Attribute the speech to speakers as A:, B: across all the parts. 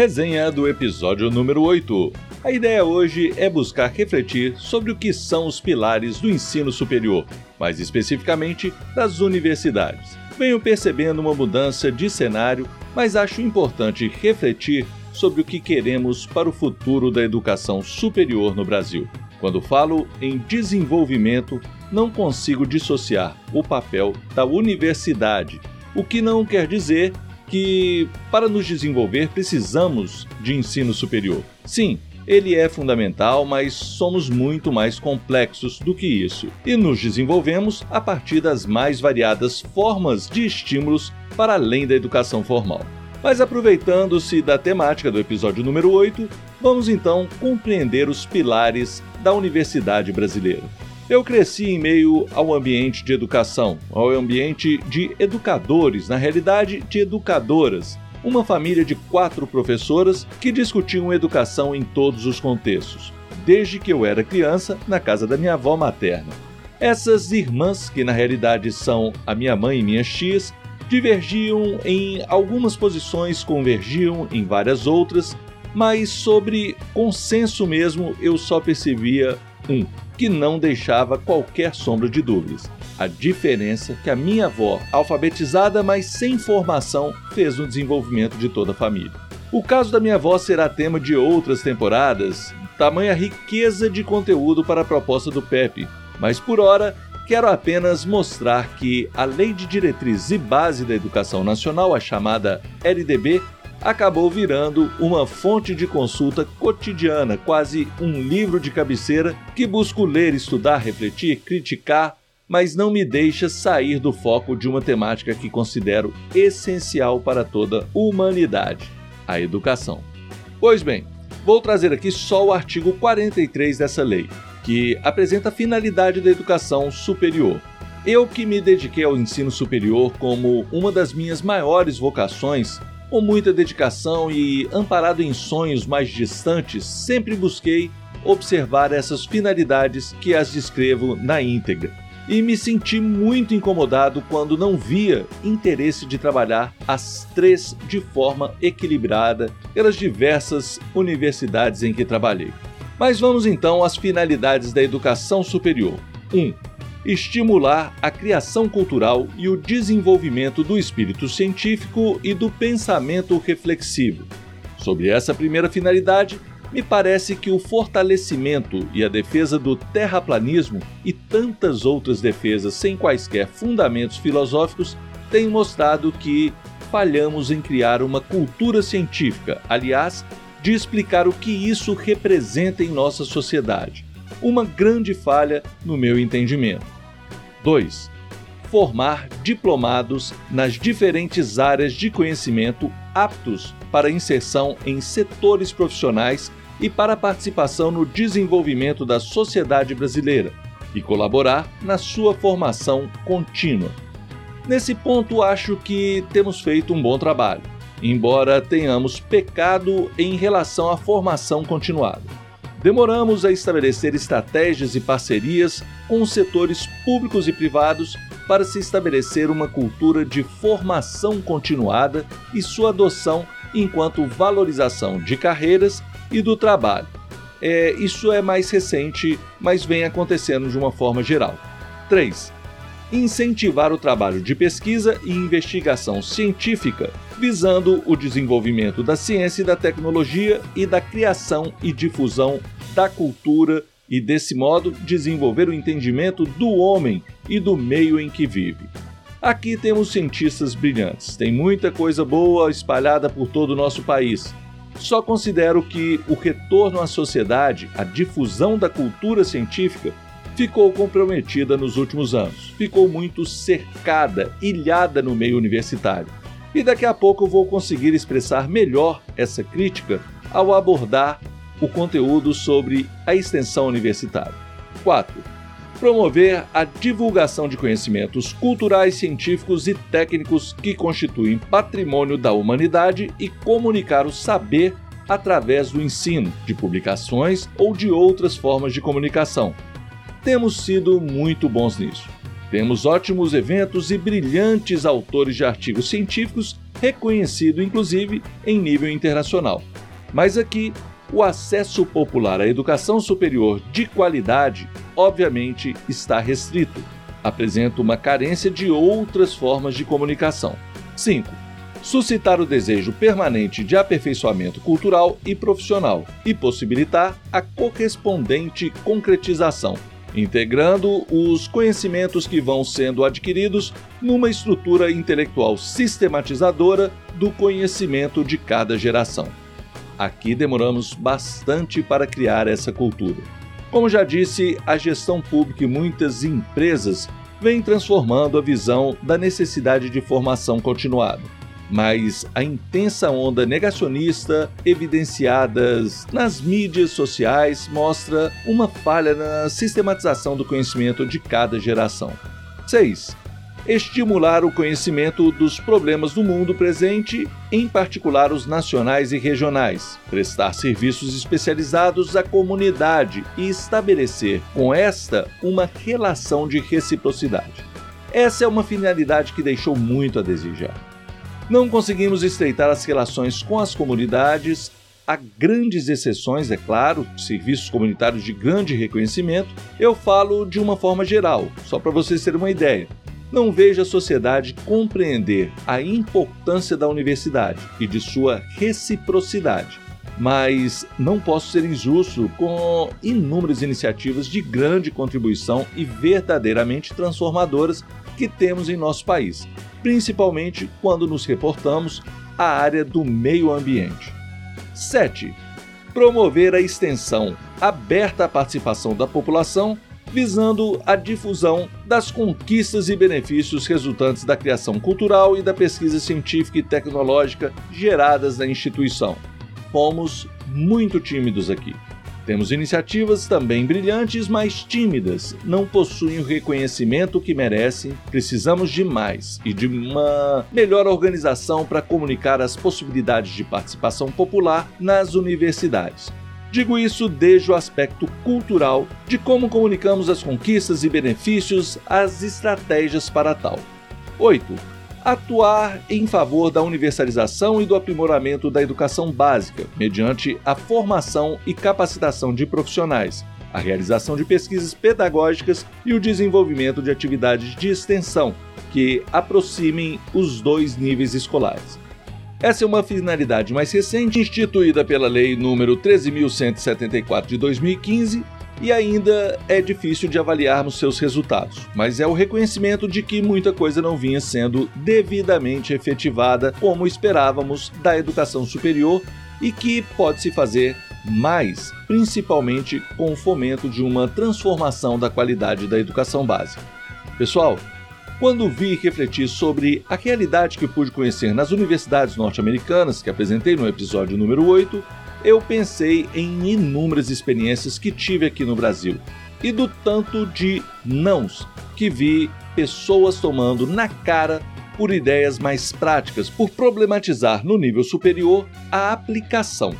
A: Resenha do episódio número 8. A ideia hoje é buscar refletir sobre o que são os pilares do ensino superior, mais especificamente das universidades. Venho percebendo uma mudança de cenário, mas acho importante refletir sobre o que queremos para o futuro da educação superior no Brasil. Quando falo em desenvolvimento, não consigo dissociar o papel da universidade, o que não quer dizer que, para nos desenvolver, precisamos de ensino superior. Sim, ele é fundamental, mas somos muito mais complexos do que isso e nos desenvolvemos a partir das mais variadas formas de estímulos para além da educação formal. Mas aproveitando-se da temática do episódio número 8, vamos então compreender os pilares da universidade brasileira. Eu cresci em meio ao ambiente de educação, ao ambiente de educadores, na realidade de educadoras, uma família de quatro professoras que discutiam educação em todos os contextos, desde que eu era criança, na casa da minha avó materna. Essas irmãs, que na realidade são a minha mãe e minhas tias, divergiam em algumas posições, convergiam em várias outras, mas sobre consenso mesmo eu só percebia um que não deixava qualquer sombra de dúvidas. A diferença que a minha avó, alfabetizada mas sem formação, fez no desenvolvimento de toda a família. O caso da minha avó será tema de outras temporadas, tamanha riqueza de conteúdo para a proposta do PEP, mas por hora quero apenas mostrar que a Lei de Diretriz e Base da Educação Nacional, a chamada LDB, acabou virando uma fonte de consulta cotidiana, quase um livro de cabeceira que busco ler, estudar, refletir, criticar, mas não me deixa sair do foco de uma temática que considero essencial para toda humanidade: a educação. Pois bem, vou trazer aqui só o artigo 43 dessa lei, que apresenta a finalidade da educação superior. Eu que me dediquei ao ensino superior como uma das minhas maiores vocações, com muita dedicação e amparado em sonhos mais distantes, sempre busquei observar essas finalidades que as descrevo na íntegra. E me senti muito incomodado quando não via interesse de trabalhar as três de forma equilibrada pelas diversas universidades em que trabalhei. Mas vamos então às finalidades da educação superior. 1. Um, estimular a criação cultural e o desenvolvimento do espírito científico e do pensamento reflexivo. Sobre essa primeira finalidade, me parece que o fortalecimento e a defesa do terraplanismo e tantas outras defesas sem quaisquer fundamentos filosóficos têm mostrado que falhamos em criar uma cultura científica, aliás, de explicar o que isso representa em nossa sociedade uma grande falha no meu entendimento. 2. Formar diplomados nas diferentes áreas de conhecimento aptos para inserção em setores profissionais e para participação no desenvolvimento da sociedade brasileira e colaborar na sua formação contínua. Nesse ponto, acho que temos feito um bom trabalho, embora tenhamos pecado em relação à formação continuada demoramos a estabelecer estratégias e parcerias com os setores públicos e privados para se estabelecer uma cultura de formação continuada e sua adoção enquanto valorização de carreiras e do trabalho. É, isso é mais recente, mas vem acontecendo de uma forma geral. 3 incentivar o trabalho de pesquisa e investigação científica, visando o desenvolvimento da ciência e da tecnologia e da criação e difusão da cultura e, desse modo, desenvolver o entendimento do homem e do meio em que vive. Aqui temos cientistas brilhantes, tem muita coisa boa espalhada por todo o nosso país. Só considero que o retorno à sociedade, a difusão da cultura científica, ficou comprometida nos últimos anos. Ficou muito cercada, ilhada no meio universitário. E daqui a pouco eu vou conseguir expressar melhor essa crítica ao abordar o conteúdo sobre a extensão universitária. 4. Promover a divulgação de conhecimentos culturais, científicos e técnicos que constituem patrimônio da humanidade e comunicar o saber através do ensino, de publicações ou de outras formas de comunicação, temos sido muito bons nisso. Temos ótimos eventos e brilhantes autores de artigos científicos, reconhecido inclusive em nível internacional. Mas aqui, o acesso popular à educação superior de qualidade, obviamente, está restrito. Apresenta uma carência de outras formas de comunicação. 5. Suscitar o desejo permanente de aperfeiçoamento cultural e profissional e possibilitar a correspondente concretização, integrando os conhecimentos que vão sendo adquiridos numa estrutura intelectual sistematizadora do conhecimento de cada geração. Aqui demoramos bastante para criar essa cultura. Como já disse, a gestão pública e muitas empresas vêm transformando a visão da necessidade de formação continuada mas a intensa onda negacionista evidenciadas nas mídias sociais mostra uma falha na sistematização do conhecimento de cada geração. 6. Estimular o conhecimento dos problemas do mundo presente, em particular os nacionais e regionais, prestar serviços especializados à comunidade e estabelecer com esta uma relação de reciprocidade. Essa é uma finalidade que deixou muito a desejar. Não conseguimos estreitar as relações com as comunidades. Há grandes exceções, é claro, serviços comunitários de grande reconhecimento. Eu falo de uma forma geral, só para vocês terem uma ideia. Não vejo a sociedade compreender a importância da universidade e de sua reciprocidade mas não posso ser injusto com inúmeras iniciativas de grande contribuição e verdadeiramente transformadoras que temos em nosso país principalmente quando nos reportamos à área do meio ambiente. 7. Promover a extensão aberta à participação da população, visando a difusão das conquistas e benefícios resultantes da criação cultural e da pesquisa científica e tecnológica geradas na instituição. Fomos muito tímidos aqui. Temos iniciativas também brilhantes, mas tímidas, não possuem o reconhecimento que merecem. Precisamos de mais e de uma melhor organização para comunicar as possibilidades de participação popular nas universidades. Digo isso desde o aspecto cultural de como comunicamos as conquistas e benefícios, as estratégias para tal. 8 atuar em favor da universalização e do aprimoramento da educação básica, mediante a formação e capacitação de profissionais, a realização de pesquisas pedagógicas e o desenvolvimento de atividades de extensão que aproximem os dois níveis escolares. Essa é uma finalidade mais recente, instituída pela Lei nº 13.174 de 2015 e ainda é difícil de avaliarmos seus resultados, mas é o reconhecimento de que muita coisa não vinha sendo devidamente efetivada como esperávamos da educação superior e que pode-se fazer mais, principalmente com o fomento de uma transformação da qualidade da educação básica. Pessoal, quando vi refletir sobre a realidade que pude conhecer nas universidades norte-americanas, que apresentei no episódio número 8, eu pensei em inúmeras experiências que tive aqui no Brasil e do tanto de nãos que vi pessoas tomando na cara por ideias mais práticas, por problematizar no nível superior a aplicação.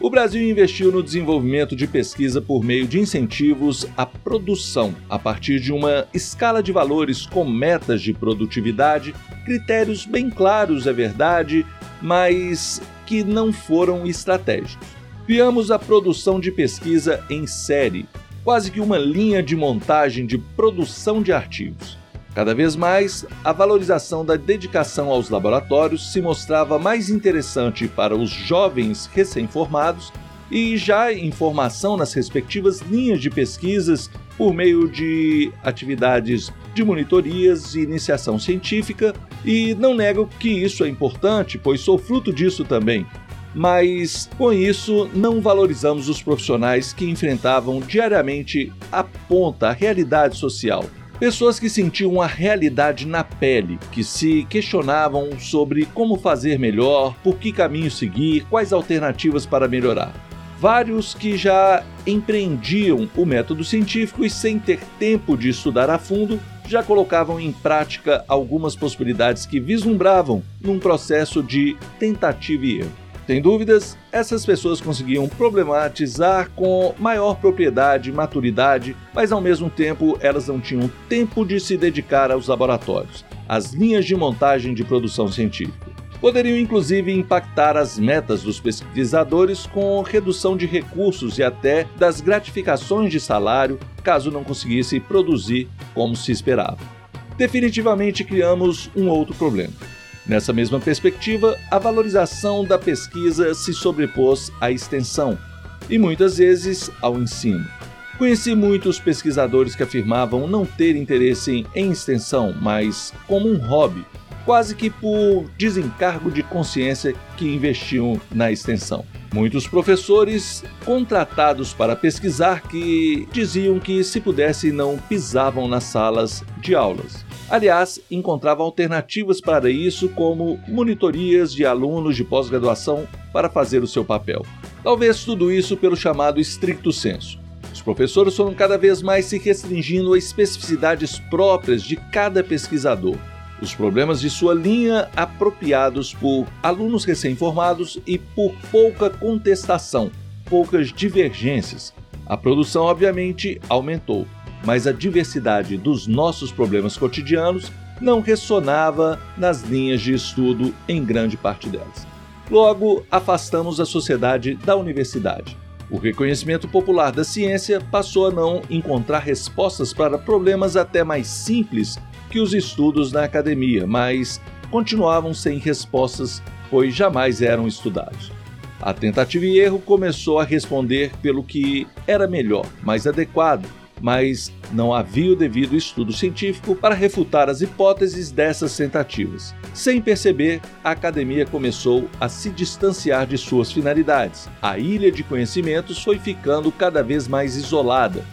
A: O Brasil investiu no desenvolvimento de pesquisa por meio de incentivos à produção, a partir de uma escala de valores com metas de produtividade, critérios bem claros, é verdade, mas que não foram estratégicos. Criamos a produção de pesquisa em série, quase que uma linha de montagem de produção de artigos. Cada vez mais, a valorização da dedicação aos laboratórios se mostrava mais interessante para os jovens recém-formados e já em formação nas respectivas linhas de pesquisas por meio de atividades de monitorias e iniciação científica, e não nego que isso é importante, pois sou fruto disso também. Mas com isso não valorizamos os profissionais que enfrentavam diariamente a ponta, a realidade social. Pessoas que sentiam a realidade na pele, que se questionavam sobre como fazer melhor, por que caminho seguir, quais alternativas para melhorar vários que já empreendiam o método científico e, sem ter tempo de estudar a fundo, já colocavam em prática algumas possibilidades que vislumbravam num processo de tentativa e erro. Sem dúvidas, essas pessoas conseguiam problematizar com maior propriedade e maturidade, mas ao mesmo tempo elas não tinham tempo de se dedicar aos laboratórios, às linhas de montagem de produção científica. Poderiam inclusive impactar as metas dos pesquisadores com redução de recursos e até das gratificações de salário caso não conseguisse produzir como se esperava. Definitivamente criamos um outro problema. Nessa mesma perspectiva, a valorização da pesquisa se sobrepôs à extensão e muitas vezes ao ensino. Conheci muitos pesquisadores que afirmavam não ter interesse em extensão, mas como um hobby, quase que por desencargo de consciência que investiam na extensão. Muitos professores contratados para pesquisar que diziam que se pudesse não pisavam nas salas de aulas. Aliás, encontravam alternativas para isso, como monitorias de alunos de pós-graduação para fazer o seu papel. Talvez tudo isso pelo chamado estricto senso. Os professores foram cada vez mais se restringindo a especificidades próprias de cada pesquisador, os problemas de sua linha apropriados por alunos recém-formados e por pouca contestação, poucas divergências. A produção, obviamente, aumentou, mas a diversidade dos nossos problemas cotidianos não ressonava nas linhas de estudo em grande parte delas. Logo, afastamos a sociedade da universidade. O reconhecimento popular da ciência passou a não encontrar respostas para problemas até mais simples que os estudos na academia, mas continuavam sem respostas, pois jamais eram estudados. A tentativa e erro começou a responder pelo que era melhor, mais adequado, mas não havia o devido estudo científico para refutar as hipóteses dessas tentativas. Sem perceber, a academia começou a se distanciar de suas finalidades. A ilha de conhecimentos foi ficando cada vez mais isolada.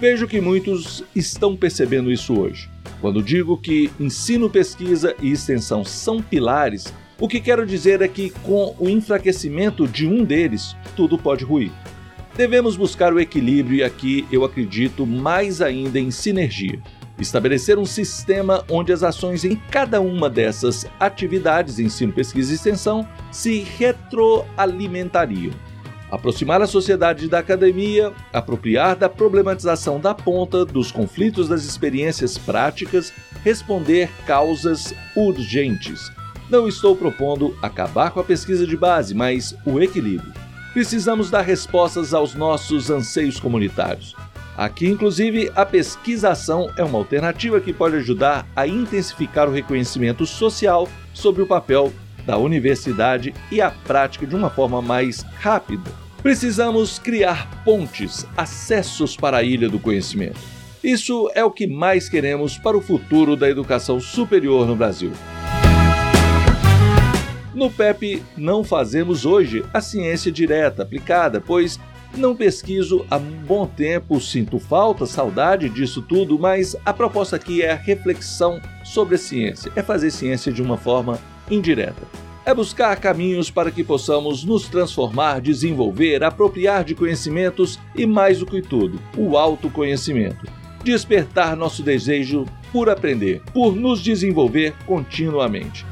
A: Vejo que muitos estão percebendo isso hoje. Quando digo que ensino, pesquisa e extensão são pilares, o que quero dizer é que, com o enfraquecimento de um deles, tudo pode ruir. Devemos buscar o equilíbrio e aqui eu acredito mais ainda em sinergia. Estabelecer um sistema onde as ações em cada uma dessas atividades, ensino, pesquisa e extensão, se retroalimentariam aproximar a sociedade da academia, apropriar da problematização da ponta, dos conflitos das experiências práticas, responder causas urgentes. Não estou propondo acabar com a pesquisa de base, mas o equilíbrio. Precisamos dar respostas aos nossos anseios comunitários. Aqui, inclusive, a pesquisação é uma alternativa que pode ajudar a intensificar o reconhecimento social sobre o papel da universidade e a prática de uma forma mais rápida. Precisamos criar pontes, acessos para a ilha do conhecimento. Isso é o que mais queremos para o futuro da educação superior no Brasil. No PEP não fazemos hoje a ciência direta aplicada, pois não pesquiso há bom tempo, sinto falta, saudade disso tudo, mas a proposta aqui é a reflexão sobre a ciência, é fazer ciência de uma forma indireta é buscar caminhos para que possamos nos transformar, desenvolver, apropriar de conhecimentos e, mais do que tudo, o autoconhecimento. Despertar nosso desejo por aprender, por nos desenvolver continuamente.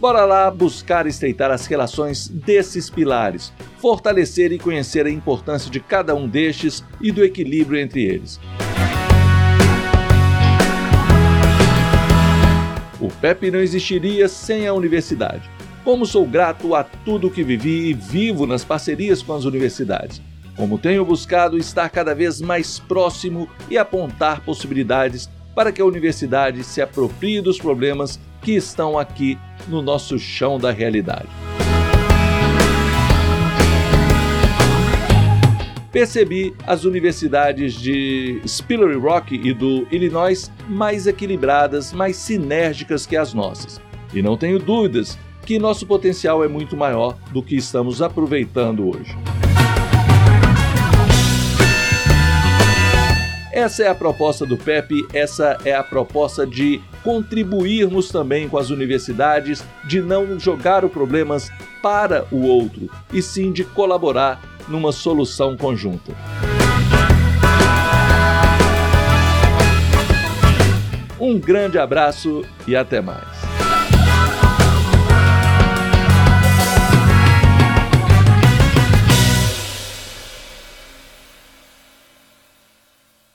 A: Bora lá buscar estreitar as relações desses pilares, fortalecer e conhecer a importância de cada um destes e do equilíbrio entre eles. O PEP não existiria sem a universidade. Como sou grato a tudo que vivi e vivo nas parcerias com as universidades. Como tenho buscado estar cada vez mais próximo e apontar possibilidades para que a universidade se aproprie dos problemas que estão aqui no nosso chão da realidade. percebi as universidades de Spillery Rock e do Illinois mais equilibradas, mais sinérgicas que as nossas. E não tenho dúvidas que nosso potencial é muito maior do que estamos aproveitando hoje. Essa é a proposta do PEP, essa é a proposta de contribuirmos também com as universidades, de não jogar os problemas para o outro, e sim de colaborar numa solução conjunta. Um grande abraço e até mais.